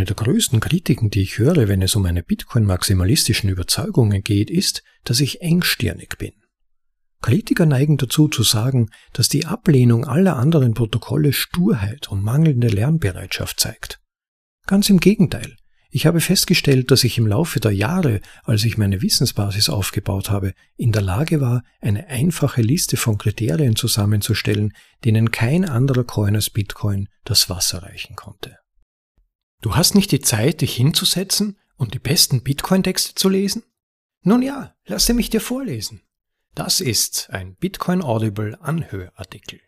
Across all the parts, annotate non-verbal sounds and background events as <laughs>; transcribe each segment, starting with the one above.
Eine der größten Kritiken, die ich höre, wenn es um meine Bitcoin-maximalistischen Überzeugungen geht, ist, dass ich engstirnig bin. Kritiker neigen dazu zu sagen, dass die Ablehnung aller anderen Protokolle Sturheit und mangelnde Lernbereitschaft zeigt. Ganz im Gegenteil. Ich habe festgestellt, dass ich im Laufe der Jahre, als ich meine Wissensbasis aufgebaut habe, in der Lage war, eine einfache Liste von Kriterien zusammenzustellen, denen kein anderer Coin als Bitcoin das Wasser reichen konnte. Du hast nicht die Zeit, dich hinzusetzen und die besten Bitcoin-Texte zu lesen? Nun ja, lasse mich dir vorlesen. Das ist ein Bitcoin Audible Anhörartikel.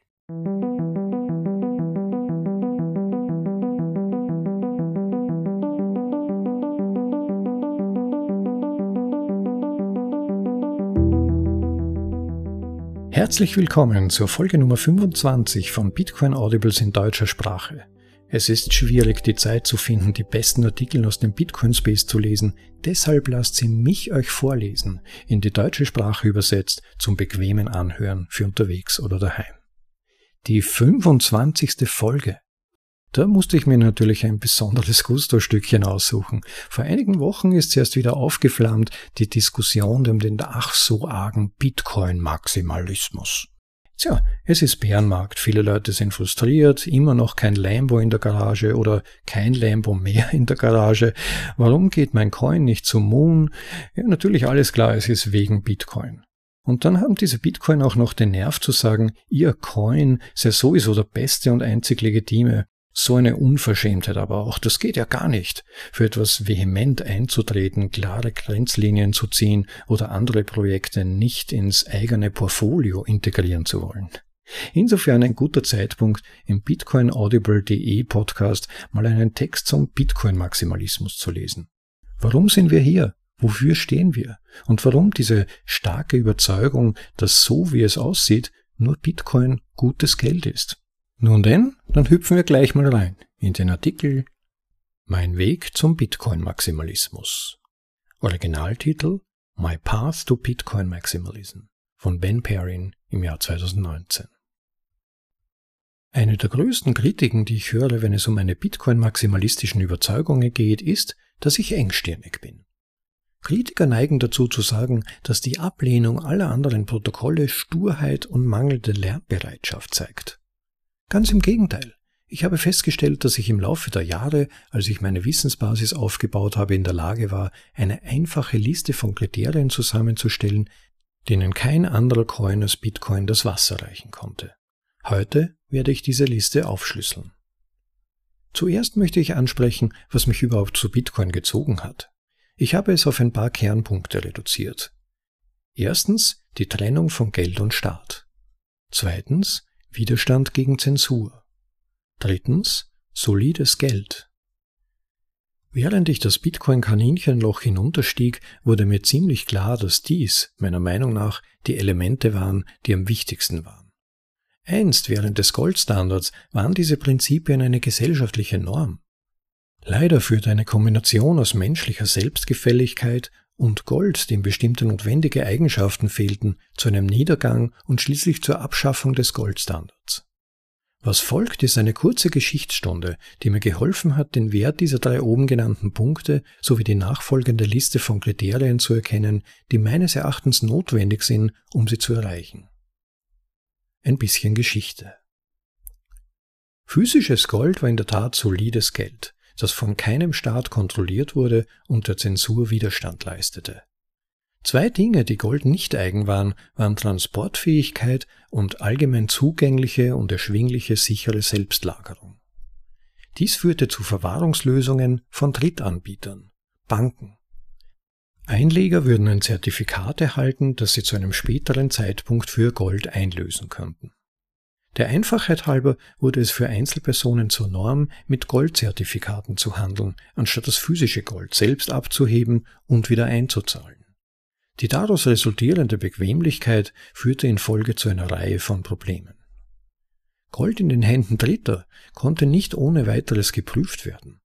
Herzlich willkommen zur Folge Nummer 25 von Bitcoin Audibles in deutscher Sprache. Es ist schwierig, die Zeit zu finden, die besten Artikel aus dem Bitcoin Space zu lesen. Deshalb lasst sie mich euch vorlesen, in die deutsche Sprache übersetzt, zum bequemen Anhören für unterwegs oder daheim. Die 25. Folge. Da musste ich mir natürlich ein besonderes Gusto-Stückchen aussuchen. Vor einigen Wochen ist erst wieder aufgeflammt die Diskussion um den ach so argen Bitcoin-Maximalismus. Tja, es ist Bärenmarkt. Viele Leute sind frustriert, immer noch kein Lambo in der Garage oder kein Lambo mehr in der Garage. Warum geht mein Coin nicht zum Moon? Ja, natürlich alles klar, es ist wegen Bitcoin. Und dann haben diese Bitcoin auch noch den Nerv zu sagen, ihr Coin sei sowieso der beste und einzig legitime. So eine Unverschämtheit aber auch, das geht ja gar nicht, für etwas vehement einzutreten, klare Grenzlinien zu ziehen oder andere Projekte nicht ins eigene Portfolio integrieren zu wollen. Insofern ein guter Zeitpunkt, im bitcoinaudible.de Podcast mal einen Text zum Bitcoin-Maximalismus zu lesen. Warum sind wir hier? Wofür stehen wir? Und warum diese starke Überzeugung, dass so wie es aussieht, nur Bitcoin gutes Geld ist? Nun denn, dann hüpfen wir gleich mal rein in den Artikel Mein Weg zum Bitcoin-Maximalismus. Originaltitel My Path to Bitcoin Maximalism von Ben Perrin im Jahr 2019. Eine der größten Kritiken, die ich höre, wenn es um meine Bitcoin-maximalistischen Überzeugungen geht, ist, dass ich engstirnig bin. Kritiker neigen dazu zu sagen, dass die Ablehnung aller anderen Protokolle Sturheit und mangelnde Lernbereitschaft zeigt. Ganz im Gegenteil. Ich habe festgestellt, dass ich im Laufe der Jahre, als ich meine Wissensbasis aufgebaut habe, in der Lage war, eine einfache Liste von Kriterien zusammenzustellen, denen kein anderer Coin als Bitcoin das Wasser reichen konnte. Heute werde ich diese Liste aufschlüsseln. Zuerst möchte ich ansprechen, was mich überhaupt zu Bitcoin gezogen hat. Ich habe es auf ein paar Kernpunkte reduziert. Erstens die Trennung von Geld und Staat. Zweitens Widerstand gegen Zensur. Drittens, solides Geld. Während ich das Bitcoin-Kaninchenloch hinunterstieg, wurde mir ziemlich klar, dass dies, meiner Meinung nach, die Elemente waren, die am wichtigsten waren. Einst während des Goldstandards waren diese Prinzipien eine gesellschaftliche Norm. Leider führt eine Kombination aus menschlicher Selbstgefälligkeit und Gold, dem bestimmte notwendige Eigenschaften fehlten, zu einem Niedergang und schließlich zur Abschaffung des Goldstandards. Was folgt, ist eine kurze Geschichtsstunde, die mir geholfen hat, den Wert dieser drei oben genannten Punkte sowie die nachfolgende Liste von Kriterien zu erkennen, die meines Erachtens notwendig sind, um sie zu erreichen. Ein bisschen Geschichte. Physisches Gold war in der Tat solides Geld das von keinem Staat kontrolliert wurde und der Zensur Widerstand leistete. Zwei Dinge, die Gold nicht eigen waren, waren Transportfähigkeit und allgemein zugängliche und erschwingliche sichere Selbstlagerung. Dies führte zu Verwahrungslösungen von Drittanbietern, Banken. Einleger würden ein Zertifikat erhalten, das sie zu einem späteren Zeitpunkt für Gold einlösen könnten. Der Einfachheit halber wurde es für Einzelpersonen zur Norm, mit Goldzertifikaten zu handeln, anstatt das physische Gold selbst abzuheben und wieder einzuzahlen. Die daraus resultierende Bequemlichkeit führte in Folge zu einer Reihe von Problemen. Gold in den Händen Dritter konnte nicht ohne weiteres geprüft werden.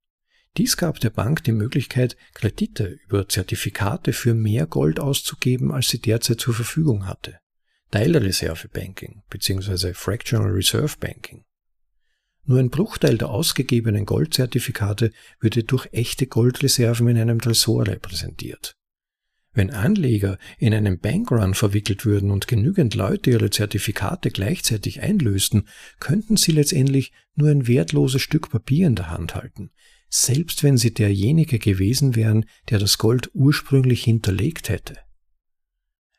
Dies gab der Bank die Möglichkeit, Kredite über Zertifikate für mehr Gold auszugeben, als sie derzeit zur Verfügung hatte. Teilreserve Banking bzw. Fractional Reserve Banking. Nur ein Bruchteil der ausgegebenen Goldzertifikate würde durch echte Goldreserven in einem Tresor repräsentiert. Wenn Anleger in einen Bankrun verwickelt würden und genügend Leute ihre Zertifikate gleichzeitig einlösten, könnten sie letztendlich nur ein wertloses Stück Papier in der Hand halten, selbst wenn sie derjenige gewesen wären, der das Gold ursprünglich hinterlegt hätte.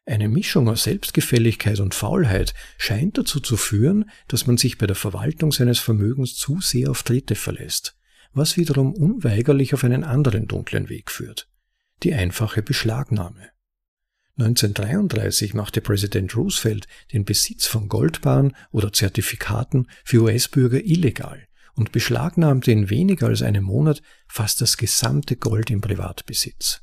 Eine Mischung aus Selbstgefälligkeit und Faulheit scheint dazu zu führen, dass man sich bei der Verwaltung seines Vermögens zu sehr auf Dritte verlässt, was wiederum unweigerlich auf einen anderen dunklen Weg führt, die einfache Beschlagnahme. 1933 machte Präsident Roosevelt den Besitz von Goldbahn oder Zertifikaten für US-Bürger illegal und beschlagnahmte in weniger als einem Monat fast das gesamte Gold im Privatbesitz.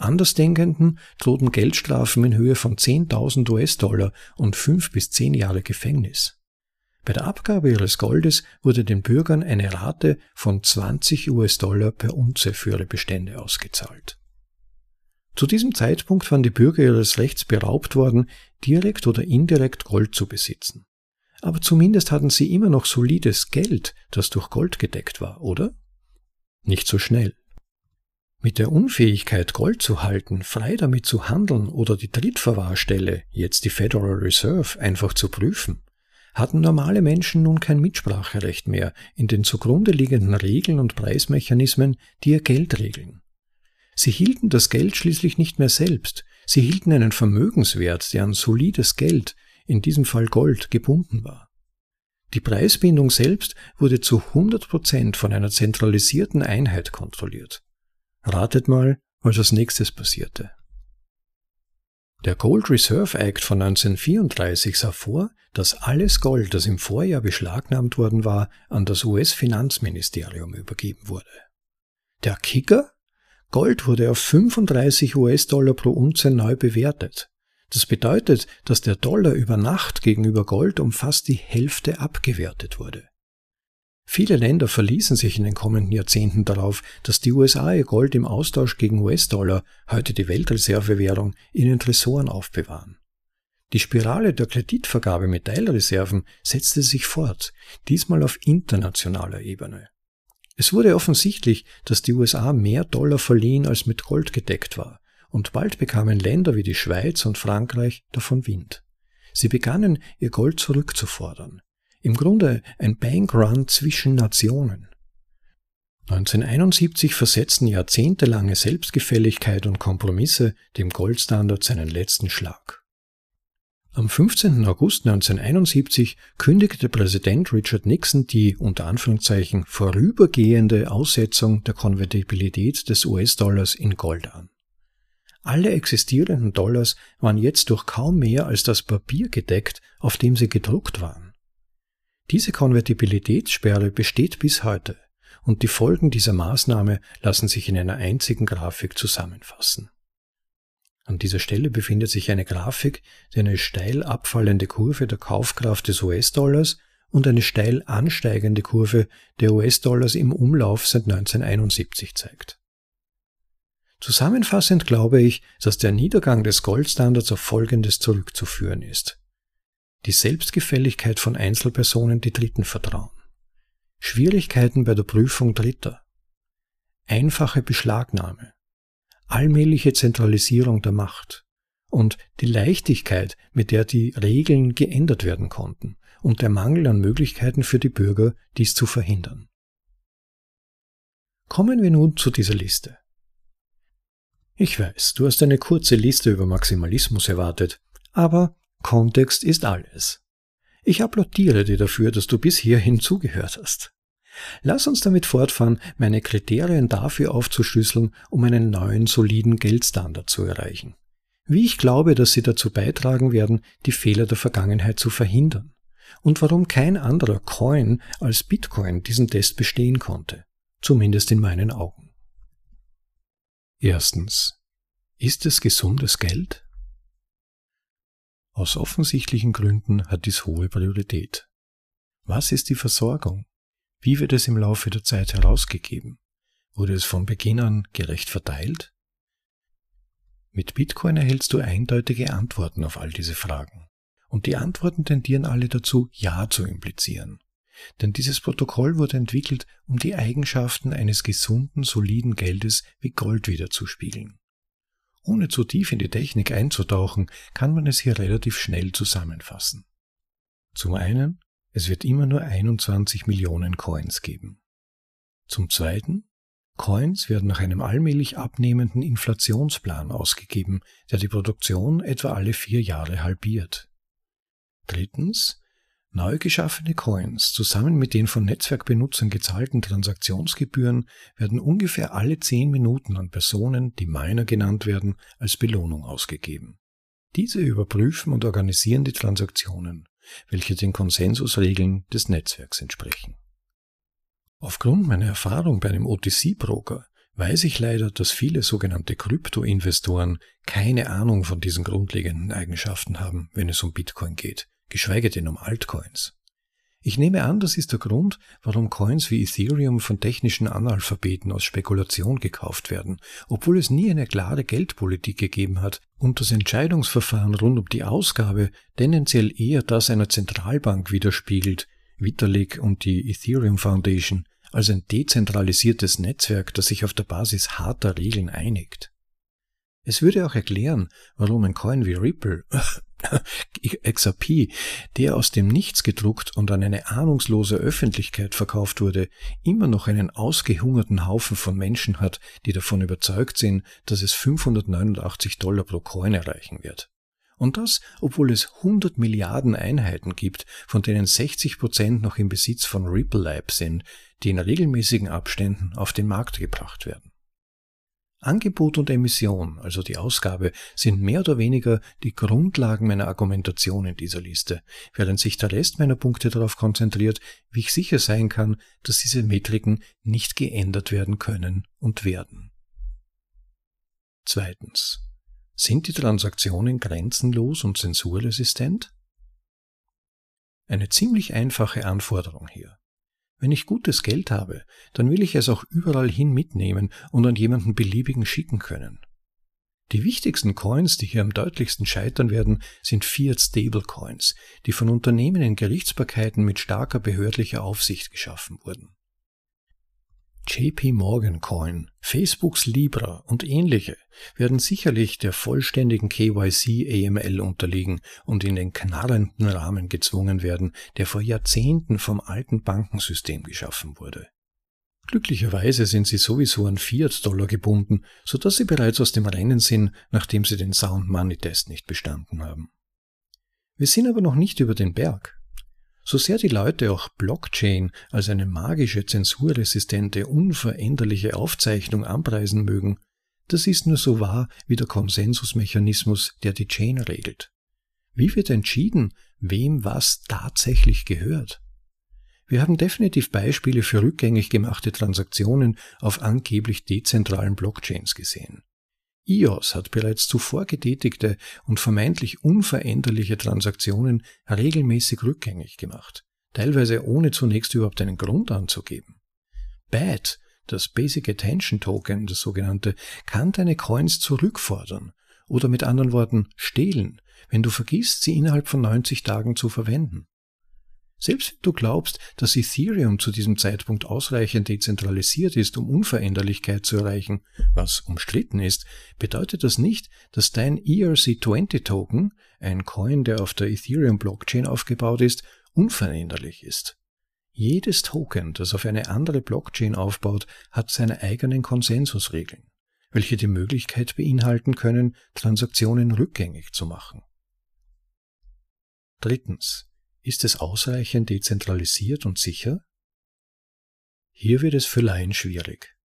Andersdenkenden drohten Geldstrafen in Höhe von 10.000 US-Dollar und fünf bis zehn Jahre Gefängnis. Bei der Abgabe ihres Goldes wurde den Bürgern eine Rate von 20 US-Dollar per Unze für ihre Bestände ausgezahlt. Zu diesem Zeitpunkt waren die Bürger ihres Rechts beraubt worden, direkt oder indirekt Gold zu besitzen. Aber zumindest hatten sie immer noch solides Geld, das durch Gold gedeckt war, oder? Nicht so schnell. Mit der Unfähigkeit, Gold zu halten, frei damit zu handeln oder die Drittverwahrstelle, jetzt die Federal Reserve, einfach zu prüfen, hatten normale Menschen nun kein Mitspracherecht mehr in den zugrunde liegenden Regeln und Preismechanismen, die ihr Geld regeln. Sie hielten das Geld schließlich nicht mehr selbst, sie hielten einen Vermögenswert, der an solides Geld, in diesem Fall Gold, gebunden war. Die Preisbindung selbst wurde zu 100 Prozent von einer zentralisierten Einheit kontrolliert. Ratet mal, was als nächstes passierte. Der Gold Reserve Act von 1934 sah vor, dass alles Gold, das im Vorjahr beschlagnahmt worden war, an das US-Finanzministerium übergeben wurde. Der Kicker? Gold wurde auf 35 US-Dollar pro Unze neu bewertet. Das bedeutet, dass der Dollar über Nacht gegenüber Gold um fast die Hälfte abgewertet wurde. Viele Länder verließen sich in den kommenden Jahrzehnten darauf, dass die USA ihr Gold im Austausch gegen US-Dollar, heute die Weltreservewährung, in den Tresoren aufbewahren. Die Spirale der Kreditvergabe mit Teilreserven setzte sich fort, diesmal auf internationaler Ebene. Es wurde offensichtlich, dass die USA mehr Dollar verliehen als mit Gold gedeckt war, und bald bekamen Länder wie die Schweiz und Frankreich davon Wind. Sie begannen, ihr Gold zurückzufordern. Im Grunde ein Bankrun zwischen Nationen. 1971 versetzten jahrzehntelange Selbstgefälligkeit und Kompromisse dem Goldstandard seinen letzten Schlag. Am 15. August 1971 kündigte Präsident Richard Nixon die unter Anführungszeichen vorübergehende Aussetzung der Konvertibilität des US-Dollars in Gold an. Alle existierenden Dollars waren jetzt durch kaum mehr als das Papier gedeckt, auf dem sie gedruckt waren. Diese Konvertibilitätssperre besteht bis heute und die Folgen dieser Maßnahme lassen sich in einer einzigen Grafik zusammenfassen. An dieser Stelle befindet sich eine Grafik, die eine steil abfallende Kurve der Kaufkraft des US-Dollars und eine steil ansteigende Kurve der US-Dollars im Umlauf seit 1971 zeigt. Zusammenfassend glaube ich, dass der Niedergang des Goldstandards auf Folgendes zurückzuführen ist die Selbstgefälligkeit von Einzelpersonen, die Dritten vertrauen, Schwierigkeiten bei der Prüfung Dritter, einfache Beschlagnahme, allmähliche Zentralisierung der Macht. Und die Leichtigkeit, mit der die Regeln geändert werden konnten. Und der Mangel an Möglichkeiten für die Bürger, dies zu verhindern. Kommen wir nun zu dieser Liste. Ich weiß, du hast eine kurze Liste über Maximalismus erwartet, aber Kontext ist alles. Ich applaudiere dir dafür, dass du bis hierhin zugehört hast. Lass uns damit fortfahren, meine Kriterien dafür aufzuschlüsseln, um einen neuen soliden Geldstandard zu erreichen. Wie ich glaube, dass sie dazu beitragen werden, die Fehler der Vergangenheit zu verhindern. Und warum kein anderer Coin als Bitcoin diesen Test bestehen konnte. Zumindest in meinen Augen. Erstens. Ist es gesundes Geld? Aus offensichtlichen Gründen hat dies hohe Priorität. Was ist die Versorgung? Wie wird es im Laufe der Zeit herausgegeben? Wurde es von Beginn an gerecht verteilt? Mit Bitcoin erhältst du eindeutige Antworten auf all diese Fragen. Und die Antworten tendieren alle dazu, Ja zu implizieren. denn dieses Protokoll wurde entwickelt, um die Eigenschaften eines gesunden, soliden Geldes wie Gold wiederzuspiegeln. Ohne zu tief in die Technik einzutauchen, kann man es hier relativ schnell zusammenfassen. Zum einen, es wird immer nur 21 Millionen Coins geben. Zum zweiten, Coins werden nach einem allmählich abnehmenden Inflationsplan ausgegeben, der die Produktion etwa alle vier Jahre halbiert. Drittens, neu geschaffene Coins zusammen mit den von Netzwerkbenutzern gezahlten Transaktionsgebühren werden ungefähr alle zehn Minuten an Personen, die Miner genannt werden, als Belohnung ausgegeben. Diese überprüfen und organisieren die Transaktionen, welche den Konsensusregeln des Netzwerks entsprechen. Aufgrund meiner Erfahrung bei einem OTC-Broker weiß ich leider, dass viele sogenannte Krypto-Investoren keine Ahnung von diesen grundlegenden Eigenschaften haben, wenn es um Bitcoin geht, geschweige denn um Altcoins. Ich nehme an, das ist der Grund, warum Coins wie Ethereum von technischen Analphabeten aus Spekulation gekauft werden, obwohl es nie eine klare Geldpolitik gegeben hat und das Entscheidungsverfahren rund um die Ausgabe tendenziell eher das einer Zentralbank widerspiegelt, Vitalik und die Ethereum Foundation, als ein dezentralisiertes Netzwerk, das sich auf der Basis harter Regeln einigt. Es würde auch erklären, warum ein Coin wie Ripple, <laughs> XRP, der aus dem Nichts gedruckt und an eine ahnungslose Öffentlichkeit verkauft wurde, immer noch einen ausgehungerten Haufen von Menschen hat, die davon überzeugt sind, dass es 589 Dollar pro Coin erreichen wird. Und das, obwohl es 100 Milliarden Einheiten gibt, von denen 60 Prozent noch im Besitz von Ripple Lab sind, die in regelmäßigen Abständen auf den Markt gebracht werden. Angebot und Emission, also die Ausgabe, sind mehr oder weniger die Grundlagen meiner Argumentation in dieser Liste, während sich der Rest meiner Punkte darauf konzentriert, wie ich sicher sein kann, dass diese Metriken nicht geändert werden können und werden. Zweitens. Sind die Transaktionen grenzenlos und zensurresistent? Eine ziemlich einfache Anforderung hier. Wenn ich gutes Geld habe, dann will ich es auch überall hin mitnehmen und an jemanden beliebigen schicken können. Die wichtigsten Coins, die hier am deutlichsten scheitern werden, sind Fiat Stablecoins, die von Unternehmen in Gerichtsbarkeiten mit starker behördlicher Aufsicht geschaffen wurden. JP Morgan Coin, Facebooks Libra und ähnliche werden sicherlich der vollständigen KYC AML unterliegen und in den knarrenden Rahmen gezwungen werden, der vor Jahrzehnten vom alten Bankensystem geschaffen wurde. Glücklicherweise sind sie sowieso an Fiat-Dollar gebunden, sodass sie bereits aus dem Rennen sind, nachdem sie den Sound Money Test nicht bestanden haben. Wir sind aber noch nicht über den Berg. So sehr die Leute auch Blockchain als eine magische, zensurresistente, unveränderliche Aufzeichnung anpreisen mögen, das ist nur so wahr wie der Konsensusmechanismus, der die Chain regelt. Wie wird entschieden, wem was tatsächlich gehört? Wir haben definitiv Beispiele für rückgängig gemachte Transaktionen auf angeblich dezentralen Blockchains gesehen. IOS hat bereits zuvor getätigte und vermeintlich unveränderliche Transaktionen regelmäßig rückgängig gemacht, teilweise ohne zunächst überhaupt einen Grund anzugeben. BAT, das Basic Attention Token, das sogenannte, kann deine Coins zurückfordern oder mit anderen Worten stehlen, wenn du vergisst, sie innerhalb von 90 Tagen zu verwenden. Selbst wenn du glaubst, dass Ethereum zu diesem Zeitpunkt ausreichend dezentralisiert ist, um Unveränderlichkeit zu erreichen, was umstritten ist, bedeutet das nicht, dass dein ERC20-Token, ein Coin, der auf der Ethereum-Blockchain aufgebaut ist, unveränderlich ist. Jedes Token, das auf eine andere Blockchain aufbaut, hat seine eigenen Konsensusregeln, welche die Möglichkeit beinhalten können, Transaktionen rückgängig zu machen. Drittens. Ist es ausreichend dezentralisiert und sicher? Hier wird es für Laien schwierig.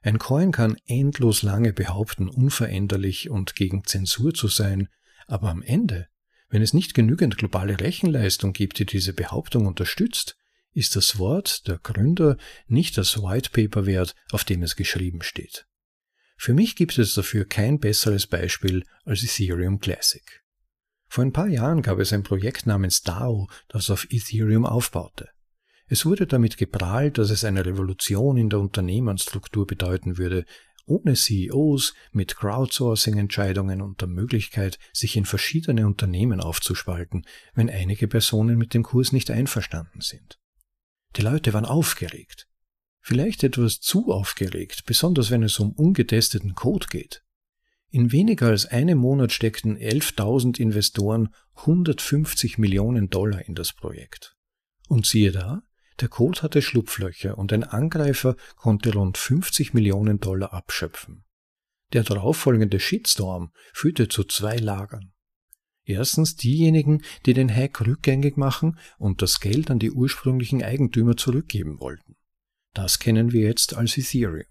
Ein Coin kann endlos lange behaupten, unveränderlich und gegen Zensur zu sein, aber am Ende, wenn es nicht genügend globale Rechenleistung gibt, die diese Behauptung unterstützt, ist das Wort der Gründer nicht das White Paper wert, auf dem es geschrieben steht. Für mich gibt es dafür kein besseres Beispiel als Ethereum Classic. Vor ein paar Jahren gab es ein Projekt namens DAO, das auf Ethereum aufbaute. Es wurde damit geprahlt, dass es eine Revolution in der Unternehmensstruktur bedeuten würde, ohne CEOs, mit Crowdsourcing-Entscheidungen und der Möglichkeit, sich in verschiedene Unternehmen aufzuspalten, wenn einige Personen mit dem Kurs nicht einverstanden sind. Die Leute waren aufgeregt. Vielleicht etwas zu aufgeregt, besonders wenn es um ungetesteten Code geht. In weniger als einem Monat steckten 11.000 Investoren 150 Millionen Dollar in das Projekt. Und siehe da, der Code hatte Schlupflöcher und ein Angreifer konnte rund 50 Millionen Dollar abschöpfen. Der darauffolgende Shitstorm führte zu zwei Lagern. Erstens diejenigen, die den Hack rückgängig machen und das Geld an die ursprünglichen Eigentümer zurückgeben wollten. Das kennen wir jetzt als Ethereum.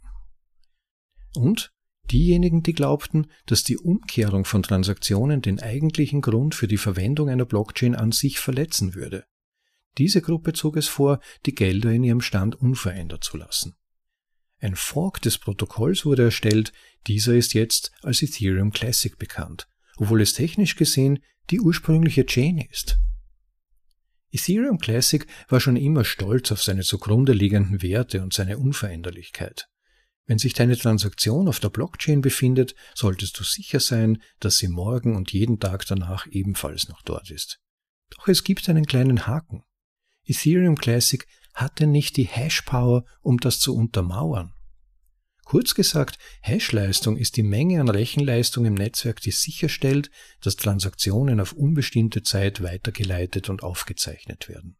Und diejenigen, die glaubten, dass die Umkehrung von Transaktionen den eigentlichen Grund für die Verwendung einer Blockchain an sich verletzen würde. Diese Gruppe zog es vor, die Gelder in ihrem Stand unverändert zu lassen. Ein Fork des Protokolls wurde erstellt, dieser ist jetzt als Ethereum Classic bekannt, obwohl es technisch gesehen die ursprüngliche Chain ist. Ethereum Classic war schon immer stolz auf seine zugrunde liegenden Werte und seine Unveränderlichkeit. Wenn sich deine Transaktion auf der Blockchain befindet, solltest du sicher sein, dass sie morgen und jeden Tag danach ebenfalls noch dort ist. Doch es gibt einen kleinen Haken. Ethereum Classic hatte nicht die Hash-Power, um das zu untermauern. Kurz gesagt, Hashleistung ist die Menge an Rechenleistung im Netzwerk, die sicherstellt, dass Transaktionen auf unbestimmte Zeit weitergeleitet und aufgezeichnet werden.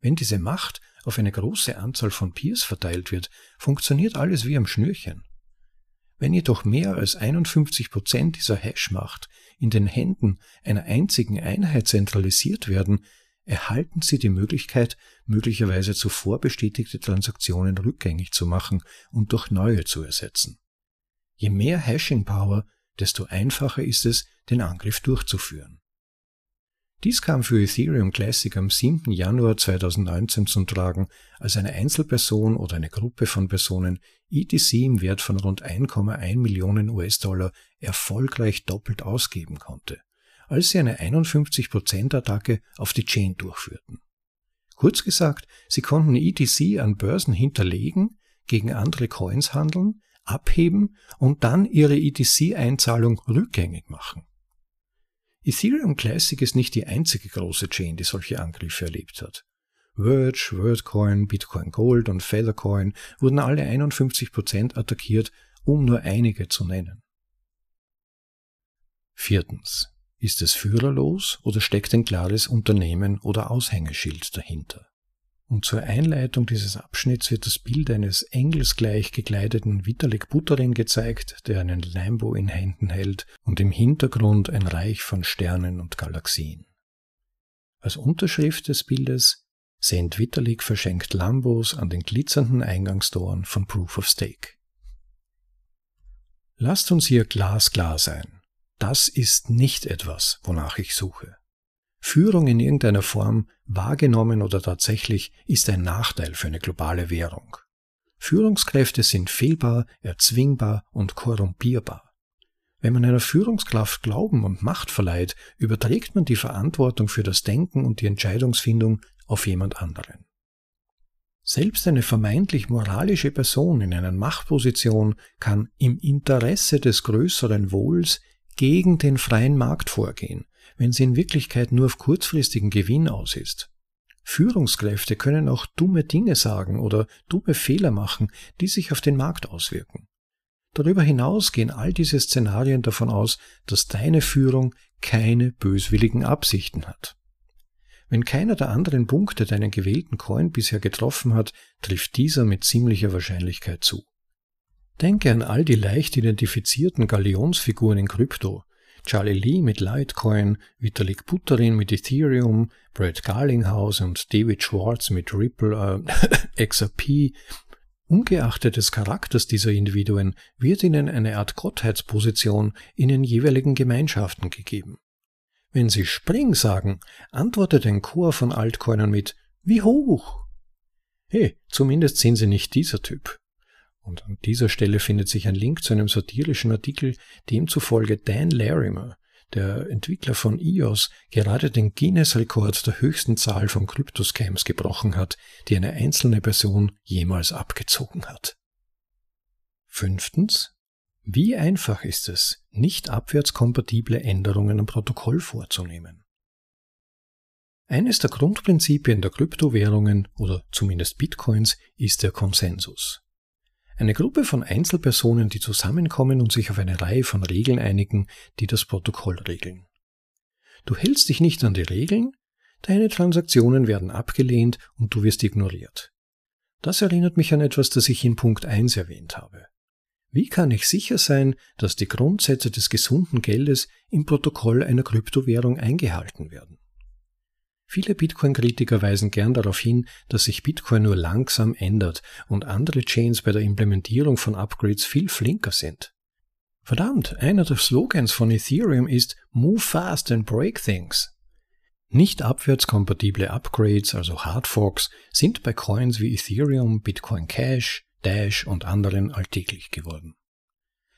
Wenn diese Macht auf eine große Anzahl von Peers verteilt wird, funktioniert alles wie am Schnürchen. Wenn jedoch mehr als 51 Prozent dieser Hashmacht in den Händen einer einzigen Einheit zentralisiert werden, erhalten Sie die Möglichkeit, möglicherweise zuvor bestätigte Transaktionen rückgängig zu machen und durch neue zu ersetzen. Je mehr Hashing Power, desto einfacher ist es, den Angriff durchzuführen. Dies kam für Ethereum Classic am 7. Januar 2019 zum Tragen, als eine Einzelperson oder eine Gruppe von Personen ETC im Wert von rund 1,1 Millionen US-Dollar erfolgreich doppelt ausgeben konnte als sie eine 51%-Attacke auf die Chain durchführten. Kurz gesagt, sie konnten ETC an Börsen hinterlegen, gegen andere Coins handeln, abheben und dann ihre ETC-Einzahlung rückgängig machen. Ethereum Classic ist nicht die einzige große Chain, die solche Angriffe erlebt hat. Verge, WorldCoin, Bitcoin Gold und Feathercoin wurden alle 51% attackiert, um nur einige zu nennen. Viertens. Ist es führerlos oder steckt ein klares Unternehmen oder Aushängeschild dahinter? Und zur Einleitung dieses Abschnitts wird das Bild eines engelsgleich gekleideten Vitalik Buterin gezeigt, der einen Lambo in Händen hält und im Hintergrund ein Reich von Sternen und Galaxien. Als Unterschrift des Bildes Saint Vitalik verschenkt Lambos an den glitzernden Eingangstoren von Proof of Stake. Lasst uns hier glasklar sein. Das ist nicht etwas, wonach ich suche. Führung in irgendeiner Form, wahrgenommen oder tatsächlich, ist ein Nachteil für eine globale Währung. Führungskräfte sind fehlbar, erzwingbar und korrumpierbar. Wenn man einer Führungskraft Glauben und Macht verleiht, überträgt man die Verantwortung für das Denken und die Entscheidungsfindung auf jemand anderen. Selbst eine vermeintlich moralische Person in einer Machtposition kann im Interesse des größeren Wohls gegen den freien Markt vorgehen, wenn sie in Wirklichkeit nur auf kurzfristigen Gewinn aus ist. Führungskräfte können auch dumme Dinge sagen oder dumme Fehler machen, die sich auf den Markt auswirken. Darüber hinaus gehen all diese Szenarien davon aus, dass deine Führung keine böswilligen Absichten hat. Wenn keiner der anderen Punkte deinen gewählten Coin bisher getroffen hat, trifft dieser mit ziemlicher Wahrscheinlichkeit zu. Denke an all die leicht identifizierten Galionsfiguren in Krypto. Charlie Lee mit Litecoin, Vitalik Buterin mit Ethereum, Brad Garlinghouse und David Schwartz mit Ripple, äh, <laughs> XRP. Ungeachtet des Charakters dieser Individuen wird ihnen eine Art Gottheitsposition in den jeweiligen Gemeinschaften gegeben. Wenn sie Spring sagen, antwortet ein Chor von Altcoinern mit Wie hoch? Hey, zumindest sind sie nicht dieser Typ. Und an dieser Stelle findet sich ein Link zu einem satirischen Artikel, demzufolge Dan Larimer, der Entwickler von EOS, gerade den Guinness-Rekord der höchsten Zahl von Kryptoscams gebrochen hat, die eine einzelne Person jemals abgezogen hat. Fünftens. Wie einfach ist es, nicht abwärtskompatible Änderungen am Protokoll vorzunehmen? Eines der Grundprinzipien der Kryptowährungen oder zumindest Bitcoins ist der Konsensus. Eine Gruppe von Einzelpersonen, die zusammenkommen und sich auf eine Reihe von Regeln einigen, die das Protokoll regeln. Du hältst dich nicht an die Regeln, deine Transaktionen werden abgelehnt und du wirst ignoriert. Das erinnert mich an etwas, das ich in Punkt 1 erwähnt habe. Wie kann ich sicher sein, dass die Grundsätze des gesunden Geldes im Protokoll einer Kryptowährung eingehalten werden? Viele Bitcoin-Kritiker weisen gern darauf hin, dass sich Bitcoin nur langsam ändert und andere Chains bei der Implementierung von Upgrades viel flinker sind. Verdammt, einer der Slogans von Ethereum ist Move fast and break things. Nicht abwärtskompatible Upgrades, also Hardforks, sind bei Coins wie Ethereum, Bitcoin Cash, Dash und anderen alltäglich geworden.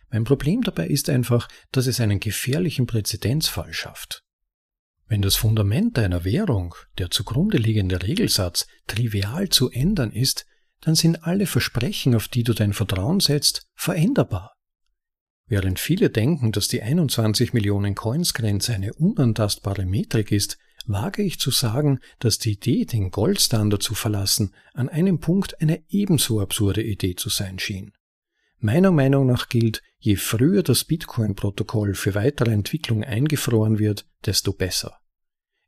Mein Problem dabei ist einfach, dass es einen gefährlichen Präzedenzfall schafft. Wenn das Fundament deiner Währung, der zugrunde liegende Regelsatz, trivial zu ändern ist, dann sind alle Versprechen, auf die du dein Vertrauen setzt, veränderbar. Während viele denken, dass die 21 Millionen Coins-Grenze eine unantastbare Metrik ist, wage ich zu sagen, dass die Idee, den Goldstandard zu verlassen, an einem Punkt eine ebenso absurde Idee zu sein schien. Meiner Meinung nach gilt, je früher das Bitcoin-Protokoll für weitere Entwicklung eingefroren wird, desto besser.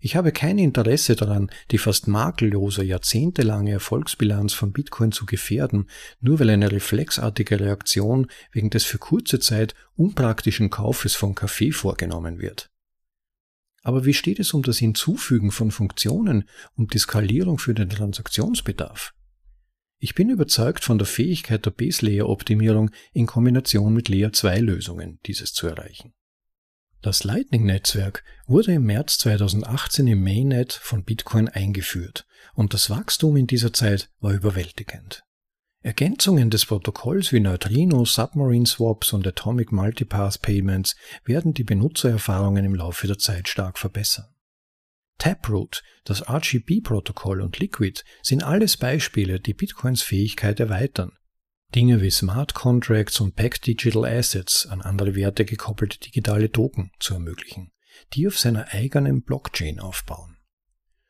Ich habe kein Interesse daran, die fast makellose, jahrzehntelange Erfolgsbilanz von Bitcoin zu gefährden, nur weil eine reflexartige Reaktion wegen des für kurze Zeit unpraktischen Kaufes von Kaffee vorgenommen wird. Aber wie steht es um das Hinzufügen von Funktionen und die Skalierung für den Transaktionsbedarf? Ich bin überzeugt von der Fähigkeit der Base-Layer-Optimierung in Kombination mit Layer-2-Lösungen, dieses zu erreichen. Das Lightning-Netzwerk wurde im März 2018 im Mainnet von Bitcoin eingeführt und das Wachstum in dieser Zeit war überwältigend. Ergänzungen des Protokolls wie Neutrino, Submarine Swaps und Atomic Multipath Payments werden die Benutzererfahrungen im Laufe der Zeit stark verbessern. Taproot, das RGB-Protokoll und Liquid sind alles Beispiele, die Bitcoins Fähigkeit erweitern, Dinge wie Smart Contracts und Packed Digital Assets an andere Werte gekoppelte digitale Token zu ermöglichen, die auf seiner eigenen Blockchain aufbauen.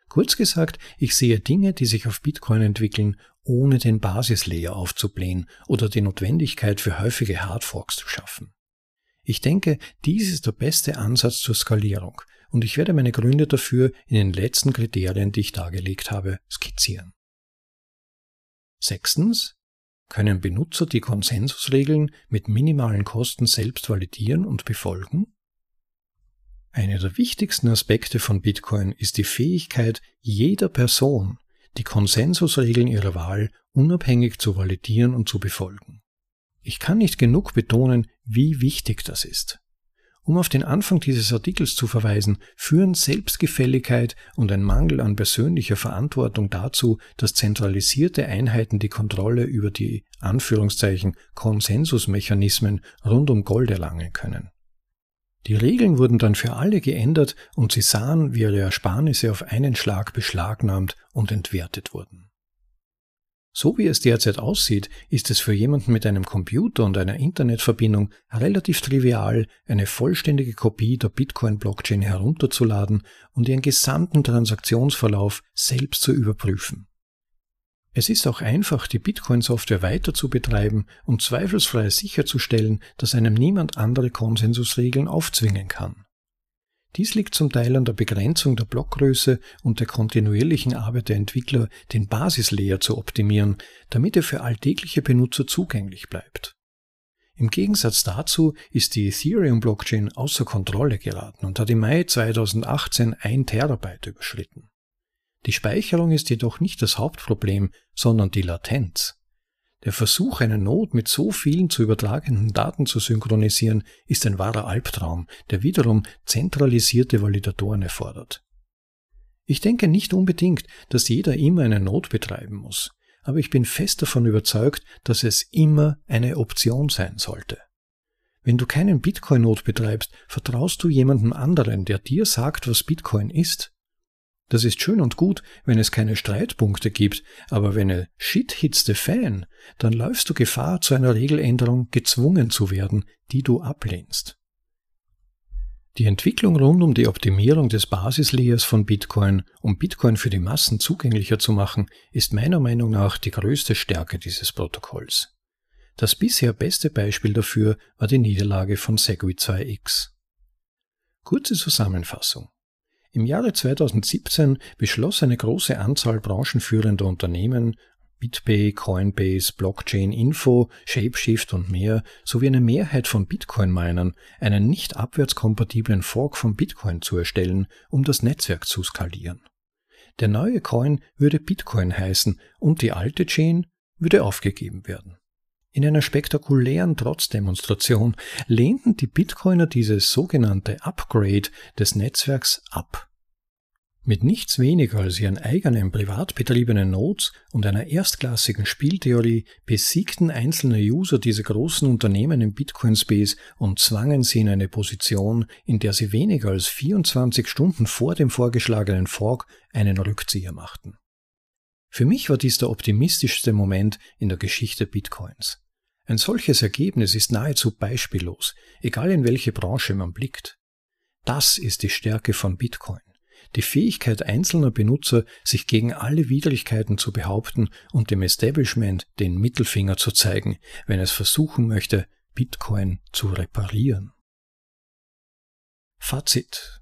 Kurz gesagt, ich sehe Dinge, die sich auf Bitcoin entwickeln, ohne den Basislayer aufzublähen oder die Notwendigkeit für häufige Hardforks zu schaffen. Ich denke, dies ist der beste Ansatz zur Skalierung und ich werde meine Gründe dafür in den letzten Kriterien, die ich dargelegt habe, skizzieren. Sechstens, können Benutzer die Konsensusregeln mit minimalen Kosten selbst validieren und befolgen? Einer der wichtigsten Aspekte von Bitcoin ist die Fähigkeit jeder Person, die Konsensusregeln ihrer Wahl unabhängig zu validieren und zu befolgen. Ich kann nicht genug betonen, wie wichtig das ist. Um auf den Anfang dieses Artikels zu verweisen, führen Selbstgefälligkeit und ein Mangel an persönlicher Verantwortung dazu, dass zentralisierte Einheiten die Kontrolle über die Anführungszeichen Konsensusmechanismen rund um Gold erlangen können. Die Regeln wurden dann für alle geändert und sie sahen, wie ihre Ersparnisse auf einen Schlag beschlagnahmt und entwertet wurden. So wie es derzeit aussieht, ist es für jemanden mit einem Computer und einer Internetverbindung relativ trivial, eine vollständige Kopie der Bitcoin-Blockchain herunterzuladen und ihren gesamten Transaktionsverlauf selbst zu überprüfen. Es ist auch einfach, die Bitcoin-Software weiter zu betreiben und zweifelsfrei sicherzustellen, dass einem niemand andere Konsensusregeln aufzwingen kann. Dies liegt zum Teil an der Begrenzung der Blockgröße und der kontinuierlichen Arbeit der Entwickler, den Basislayer zu optimieren, damit er für alltägliche Benutzer zugänglich bleibt. Im Gegensatz dazu ist die Ethereum-Blockchain außer Kontrolle geraten und hat im Mai 2018 ein Terabyte überschritten. Die Speicherung ist jedoch nicht das Hauptproblem, sondern die Latenz. Der Versuch, eine Node mit so vielen zu übertragenden Daten zu synchronisieren, ist ein wahrer Albtraum, der wiederum zentralisierte Validatoren erfordert. Ich denke nicht unbedingt, dass jeder immer eine Node betreiben muss, aber ich bin fest davon überzeugt, dass es immer eine Option sein sollte. Wenn du keinen Bitcoin-Node betreibst, vertraust du jemandem anderen, der dir sagt, was Bitcoin ist. Das ist schön und gut, wenn es keine Streitpunkte gibt, aber wenn er Shit hits the fan, dann läufst du Gefahr, zu einer Regeländerung gezwungen zu werden, die du ablehnst. Die Entwicklung rund um die Optimierung des Basislayers von Bitcoin, um Bitcoin für die Massen zugänglicher zu machen, ist meiner Meinung nach die größte Stärke dieses Protokolls. Das bisher beste Beispiel dafür war die Niederlage von Segwit 2x. Kurze Zusammenfassung. Im Jahre 2017 beschloss eine große Anzahl branchenführender Unternehmen, BitPay, Coinbase, Blockchain Info, Shapeshift und mehr, sowie eine Mehrheit von Bitcoin-Minern, einen nicht abwärtskompatiblen Fork von Bitcoin zu erstellen, um das Netzwerk zu skalieren. Der neue Coin würde Bitcoin heißen und die alte Chain würde aufgegeben werden. In einer spektakulären Trotzdemonstration lehnten die Bitcoiner dieses sogenannte Upgrade des Netzwerks ab. Mit nichts weniger als ihren eigenen privat betriebenen Nodes und einer erstklassigen Spieltheorie besiegten einzelne User diese großen Unternehmen im Bitcoin-Space und zwangen sie in eine Position, in der sie weniger als 24 Stunden vor dem vorgeschlagenen Fork einen Rückzieher machten. Für mich war dies der optimistischste Moment in der Geschichte Bitcoins. Ein solches Ergebnis ist nahezu beispiellos, egal in welche Branche man blickt. Das ist die Stärke von Bitcoin die Fähigkeit einzelner Benutzer, sich gegen alle Widrigkeiten zu behaupten und dem Establishment den Mittelfinger zu zeigen, wenn es versuchen möchte, Bitcoin zu reparieren. Fazit.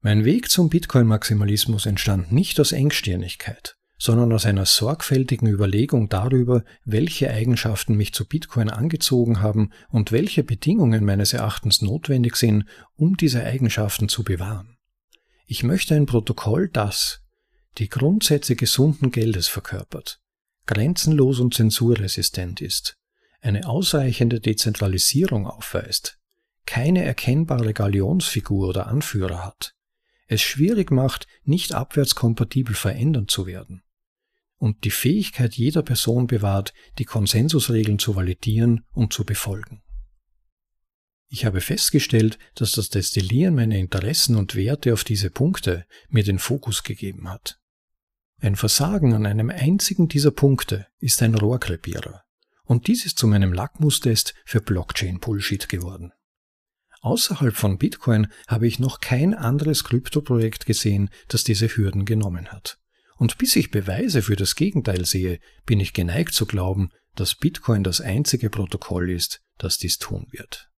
Mein Weg zum Bitcoin-Maximalismus entstand nicht aus Engstirnigkeit, sondern aus einer sorgfältigen Überlegung darüber, welche Eigenschaften mich zu Bitcoin angezogen haben und welche Bedingungen meines Erachtens notwendig sind, um diese Eigenschaften zu bewahren. Ich möchte ein Protokoll, das die Grundsätze gesunden Geldes verkörpert, grenzenlos und zensurresistent ist, eine ausreichende Dezentralisierung aufweist, keine erkennbare Galionsfigur oder Anführer hat, es schwierig macht, nicht abwärtskompatibel verändern zu werden und die Fähigkeit jeder Person bewahrt, die Konsensusregeln zu validieren und zu befolgen. Ich habe festgestellt, dass das Destillieren meiner Interessen und Werte auf diese Punkte mir den Fokus gegeben hat. Ein Versagen an einem einzigen dieser Punkte ist ein Rohrkrepierer. Und dies ist zu meinem Lackmustest für Blockchain-Bullshit geworden. Außerhalb von Bitcoin habe ich noch kein anderes Kryptoprojekt gesehen, das diese Hürden genommen hat. Und bis ich Beweise für das Gegenteil sehe, bin ich geneigt zu glauben, dass Bitcoin das einzige Protokoll ist, das dies tun wird.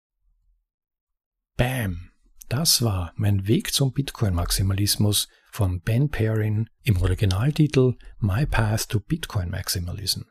Bam! Das war mein Weg zum Bitcoin-Maximalismus von Ben Perrin im Originaltitel My Path to Bitcoin Maximalism.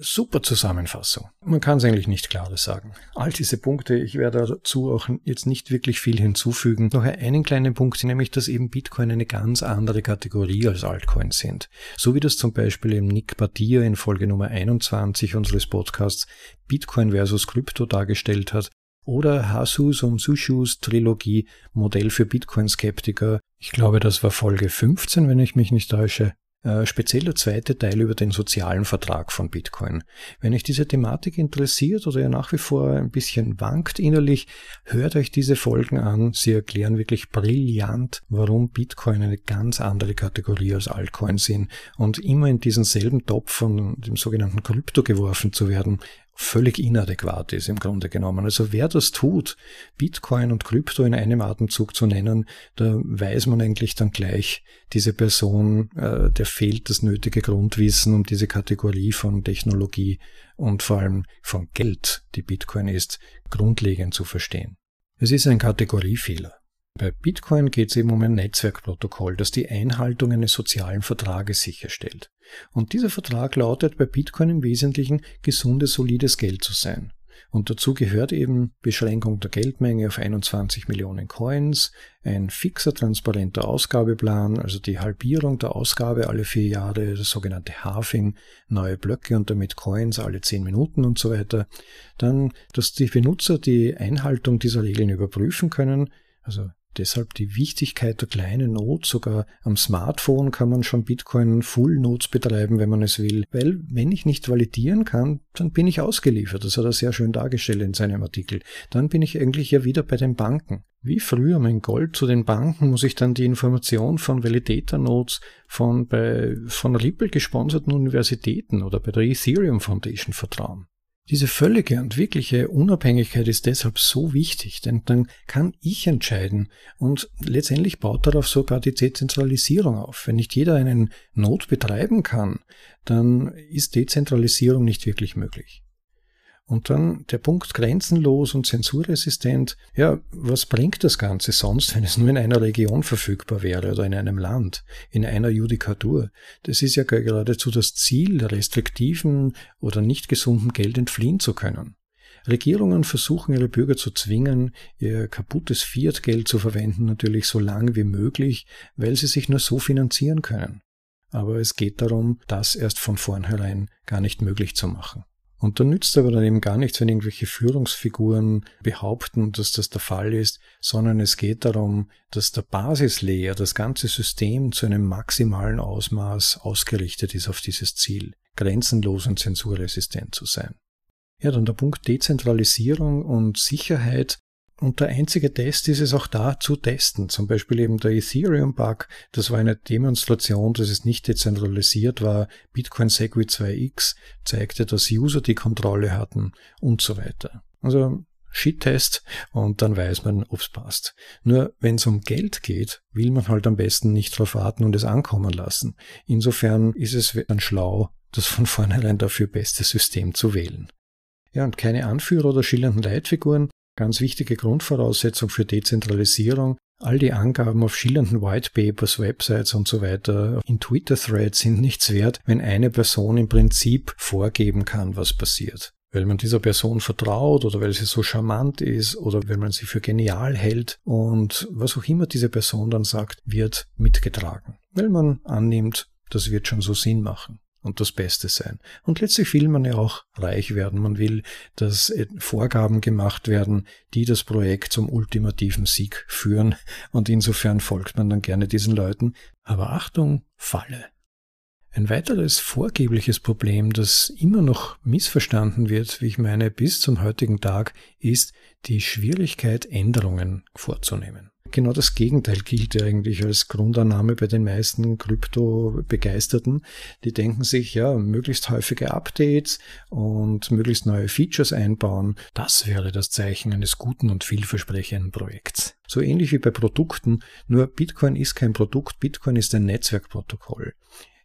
Super Zusammenfassung. Man kann es eigentlich nicht klarer sagen. All diese Punkte, ich werde dazu auch jetzt nicht wirklich viel hinzufügen. Noch einen kleinen Punkt, nämlich, dass eben Bitcoin eine ganz andere Kategorie als Altcoins sind. So wie das zum Beispiel im Nick Batia in Folge Nummer 21 unseres Podcasts Bitcoin versus Krypto dargestellt hat, oder Hasus und Sushus Trilogie Modell für Bitcoin-Skeptiker. Ich glaube, das war Folge 15, wenn ich mich nicht täusche. Äh, speziell der zweite Teil über den sozialen Vertrag von Bitcoin. Wenn euch diese Thematik interessiert oder ihr nach wie vor ein bisschen wankt innerlich, hört euch diese Folgen an. Sie erklären wirklich brillant, warum Bitcoin eine ganz andere Kategorie als Altcoin sind und immer in diesen selben Topf von dem sogenannten Krypto geworfen zu werden, völlig inadäquat ist im Grunde genommen. Also wer das tut, Bitcoin und Krypto in einem Atemzug zu nennen, da weiß man eigentlich dann gleich, diese Person, äh, der fehlt das nötige Grundwissen, um diese Kategorie von Technologie und vor allem von Geld, die Bitcoin ist, grundlegend zu verstehen. Es ist ein Kategoriefehler. Bei Bitcoin geht es eben um ein Netzwerkprotokoll, das die Einhaltung eines sozialen Vertrages sicherstellt. Und dieser Vertrag lautet bei Bitcoin im Wesentlichen, gesundes, solides Geld zu sein. Und dazu gehört eben Beschränkung der Geldmenge auf 21 Millionen Coins, ein fixer, transparenter Ausgabeplan, also die Halbierung der Ausgabe alle vier Jahre, das sogenannte Halving, neue Blöcke und damit Coins alle zehn Minuten und so weiter. Dann, dass die Benutzer die Einhaltung dieser Regeln überprüfen können, also Deshalb die Wichtigkeit der kleinen Nodes. Sogar am Smartphone kann man schon Bitcoin Full Nodes betreiben, wenn man es will. Weil wenn ich nicht validieren kann, dann bin ich ausgeliefert. Das hat er sehr schön dargestellt in seinem Artikel. Dann bin ich eigentlich ja wieder bei den Banken. Wie früher mein Gold zu den Banken muss ich dann die Information von Validator Nodes von bei, von Ripple gesponserten Universitäten oder bei der Ethereum Foundation vertrauen. Diese völlige und wirkliche Unabhängigkeit ist deshalb so wichtig, denn dann kann ich entscheiden und letztendlich baut darauf sogar die Dezentralisierung auf. Wenn nicht jeder einen Not betreiben kann, dann ist Dezentralisierung nicht wirklich möglich. Und dann der Punkt grenzenlos und zensurresistent. Ja, was bringt das Ganze sonst, wenn es nur in einer Region verfügbar wäre oder in einem Land, in einer Judikatur? Das ist ja geradezu das Ziel, restriktiven oder nicht gesunden Geld entfliehen zu können. Regierungen versuchen ihre Bürger zu zwingen, ihr kaputtes Fiat-Geld zu verwenden, natürlich so lange wie möglich, weil sie sich nur so finanzieren können. Aber es geht darum, das erst von vornherein gar nicht möglich zu machen. Und da nützt aber dann eben gar nichts, wenn irgendwelche Führungsfiguren behaupten, dass das der Fall ist, sondern es geht darum, dass der Basislayer, das ganze System zu einem maximalen Ausmaß ausgerichtet ist auf dieses Ziel, grenzenlos und zensurresistent zu sein. Ja, dann der Punkt Dezentralisierung und Sicherheit und der einzige Test ist es auch da zu testen. Zum Beispiel eben der Ethereum-Bug. Das war eine Demonstration, dass es nicht dezentralisiert war. Bitcoin Segwit 2x zeigte, dass User die Kontrolle hatten und so weiter. Also Shit-Test und dann weiß man, ob's passt. Nur wenn es um Geld geht, will man halt am besten nicht drauf warten und es ankommen lassen. Insofern ist es dann schlau, das von vornherein dafür beste System zu wählen. Ja, und keine Anführer oder schillernden Leitfiguren. Ganz wichtige Grundvoraussetzung für Dezentralisierung. All die Angaben auf schillernden Whitepapers, Websites und so weiter in Twitter-Threads sind nichts wert, wenn eine Person im Prinzip vorgeben kann, was passiert. Weil man dieser Person vertraut oder weil sie so charmant ist oder weil man sie für genial hält und was auch immer diese Person dann sagt, wird mitgetragen. Weil man annimmt, das wird schon so Sinn machen und das Beste sein. Und letztlich will man ja auch reich werden. Man will, dass äh, Vorgaben gemacht werden, die das Projekt zum ultimativen Sieg führen. Und insofern folgt man dann gerne diesen Leuten. Aber Achtung, Falle. Ein weiteres vorgebliches Problem, das immer noch missverstanden wird, wie ich meine, bis zum heutigen Tag, ist die Schwierigkeit, Änderungen vorzunehmen. Genau das Gegenteil gilt eigentlich als Grundannahme bei den meisten Krypto-Begeisterten. Die denken sich, ja, möglichst häufige Updates und möglichst neue Features einbauen, das wäre das Zeichen eines guten und vielversprechenden Projekts. So ähnlich wie bei Produkten, nur Bitcoin ist kein Produkt, Bitcoin ist ein Netzwerkprotokoll.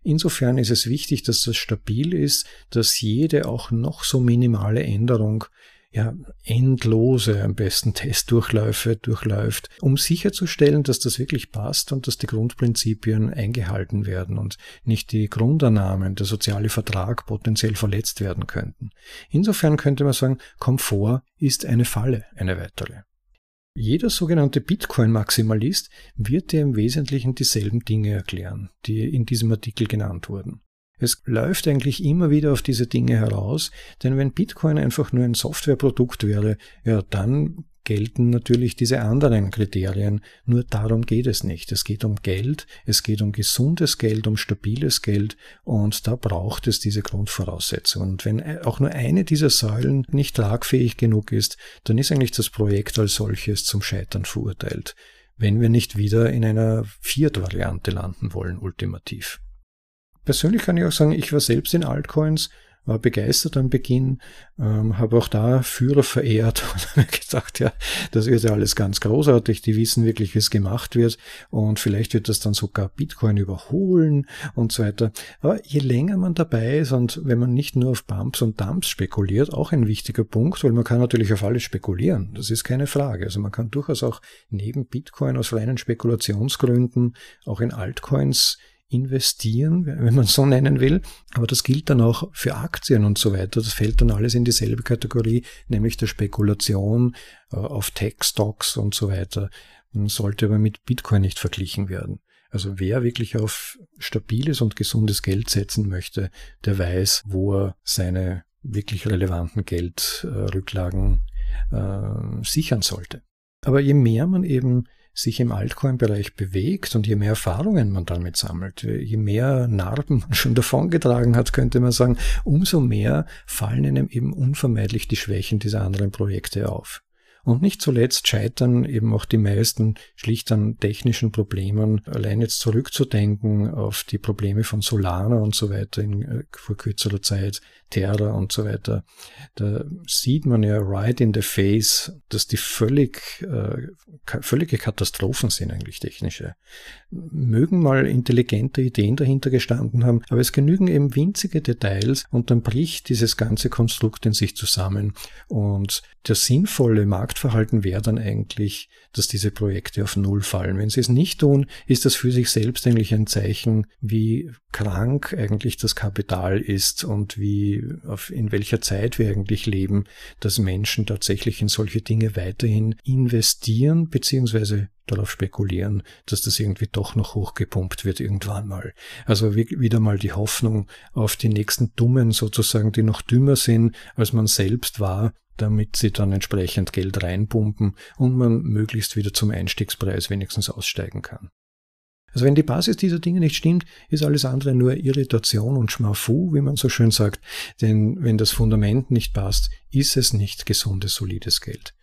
Insofern ist es wichtig, dass das stabil ist, dass jede auch noch so minimale Änderung ja, endlose am besten Testdurchläufe durchläuft, um sicherzustellen, dass das wirklich passt und dass die Grundprinzipien eingehalten werden und nicht die Grundannahmen, der soziale Vertrag potenziell verletzt werden könnten. Insofern könnte man sagen, Komfort ist eine Falle, eine weitere. Jeder sogenannte Bitcoin-Maximalist wird dir im Wesentlichen dieselben Dinge erklären, die in diesem Artikel genannt wurden. Es läuft eigentlich immer wieder auf diese Dinge heraus, denn wenn Bitcoin einfach nur ein Softwareprodukt wäre, ja, dann gelten natürlich diese anderen Kriterien. Nur darum geht es nicht. Es geht um Geld, es geht um gesundes Geld, um stabiles Geld und da braucht es diese Grundvoraussetzungen. Und wenn auch nur eine dieser Säulen nicht tragfähig genug ist, dann ist eigentlich das Projekt als solches zum Scheitern verurteilt, wenn wir nicht wieder in einer Fiat-Variante landen wollen, ultimativ. Persönlich kann ich auch sagen, ich war selbst in Altcoins, war begeistert am Beginn, ähm, habe auch da Führer verehrt <laughs> und habe gedacht, ja, das wird ja alles ganz großartig, die wissen wirklich, wie es gemacht wird und vielleicht wird das dann sogar Bitcoin überholen und so weiter. Aber je länger man dabei ist und wenn man nicht nur auf Bumps und Dumps spekuliert, auch ein wichtiger Punkt, weil man kann natürlich auf alles spekulieren, das ist keine Frage. Also man kann durchaus auch neben Bitcoin aus reinen Spekulationsgründen auch in Altcoins investieren, wenn man so nennen will. Aber das gilt dann auch für Aktien und so weiter. Das fällt dann alles in dieselbe Kategorie, nämlich der Spekulation äh, auf Tech-Stocks und so weiter. Sollte aber mit Bitcoin nicht verglichen werden. Also wer wirklich auf stabiles und gesundes Geld setzen möchte, der weiß, wo er seine wirklich relevanten Geldrücklagen äh, sichern sollte. Aber je mehr man eben sich im Altcoin-Bereich bewegt und je mehr Erfahrungen man damit sammelt, je mehr Narben man schon davongetragen hat, könnte man sagen, umso mehr fallen einem eben unvermeidlich die Schwächen dieser anderen Projekte auf. Und nicht zuletzt scheitern eben auch die meisten schlicht an technischen Problemen. Allein jetzt zurückzudenken auf die Probleme von Solana und so weiter in, äh, vor kürzerer Zeit, Terra und so weiter. Da sieht man ja right in the face, dass die völlig, äh, völlige Katastrophen sind eigentlich technische. Mögen mal intelligente Ideen dahinter gestanden haben, aber es genügen eben winzige Details und dann bricht dieses ganze Konstrukt in sich zusammen. Und der sinnvolle Marktverhalten wäre dann eigentlich, dass diese Projekte auf Null fallen. Wenn sie es nicht tun, ist das für sich selbst eigentlich ein Zeichen, wie krank eigentlich das Kapital ist und wie, auf, in welcher Zeit wir eigentlich leben, dass Menschen tatsächlich in solche Dinge weiterhin investieren bzw. darauf spekulieren, dass das irgendwie doch noch hochgepumpt wird irgendwann mal. Also wieder mal die Hoffnung auf die nächsten Dummen sozusagen, die noch dümmer sind, als man selbst war, damit sie dann entsprechend Geld reinpumpen und man möglichst wieder zum Einstiegspreis wenigstens aussteigen kann. Also wenn die Basis dieser Dinge nicht stimmt, ist alles andere nur Irritation und Schmafu, wie man so schön sagt, denn wenn das Fundament nicht passt, ist es nicht gesundes, solides Geld.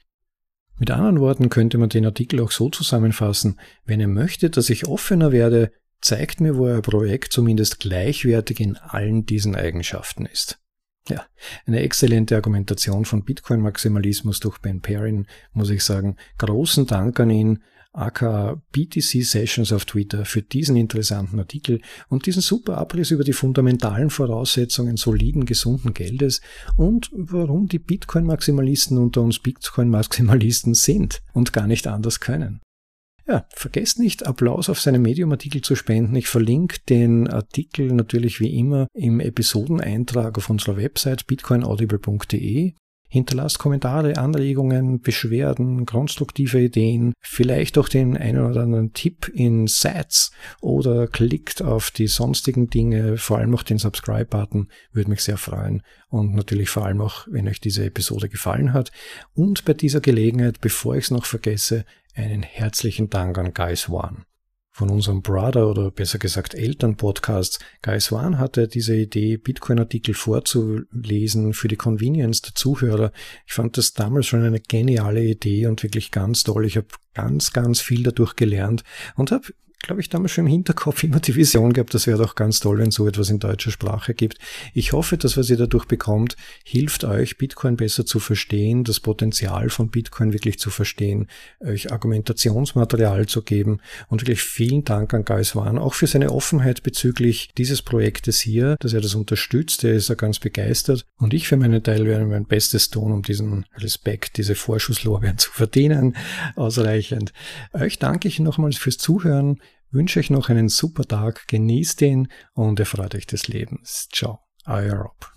Mit anderen Worten könnte man den Artikel auch so zusammenfassen, wenn ihr möchtet, dass ich offener werde, zeigt mir, wo euer Projekt zumindest gleichwertig in allen diesen Eigenschaften ist. Ja, eine exzellente Argumentation von Bitcoin-Maximalismus durch Ben Perrin, muss ich sagen. Großen Dank an ihn, aka BTC Sessions auf Twitter, für diesen interessanten Artikel und diesen super Abriss über die fundamentalen Voraussetzungen soliden, gesunden Geldes und warum die Bitcoin-Maximalisten unter uns Bitcoin-Maximalisten sind und gar nicht anders können. Ja, vergesst nicht, Applaus auf seinem Medium-Artikel zu spenden. Ich verlinke den Artikel natürlich wie immer im Episodeneintrag auf unserer Website bitcoinaudible.de. Hinterlasst Kommentare, Anregungen, Beschwerden, konstruktive Ideen, vielleicht auch den einen oder anderen Tipp in Sats oder klickt auf die sonstigen Dinge, vor allem auch den Subscribe-Button, würde mich sehr freuen. Und natürlich vor allem auch, wenn euch diese Episode gefallen hat. Und bei dieser Gelegenheit, bevor ich es noch vergesse, einen herzlichen Dank an Guys One. Von unserem Brother oder besser gesagt Eltern-Podcast Guys One hatte diese Idee, Bitcoin-Artikel vorzulesen für die Convenience der Zuhörer. Ich fand das damals schon eine geniale Idee und wirklich ganz toll. Ich habe ganz, ganz viel dadurch gelernt und habe glaube ich, damals schon im Hinterkopf immer die Vision gehabt, das wäre doch ganz toll, wenn so etwas in deutscher Sprache gibt. Ich hoffe, dass was ihr dadurch bekommt, hilft euch, Bitcoin besser zu verstehen, das Potenzial von Bitcoin wirklich zu verstehen, euch Argumentationsmaterial zu geben. Und wirklich vielen Dank an Guys One, auch für seine Offenheit bezüglich dieses Projektes hier, dass er das unterstützt, er ist ja ganz begeistert. Und ich für meinen Teil werde mein Bestes tun, um diesen Respekt, diese Vorschusslorbeeren zu verdienen, ausreichend. Euch danke ich nochmals fürs Zuhören wünsche euch noch einen super Tag, genießt ihn und erfreut euch des Lebens. Ciao, euer Rob.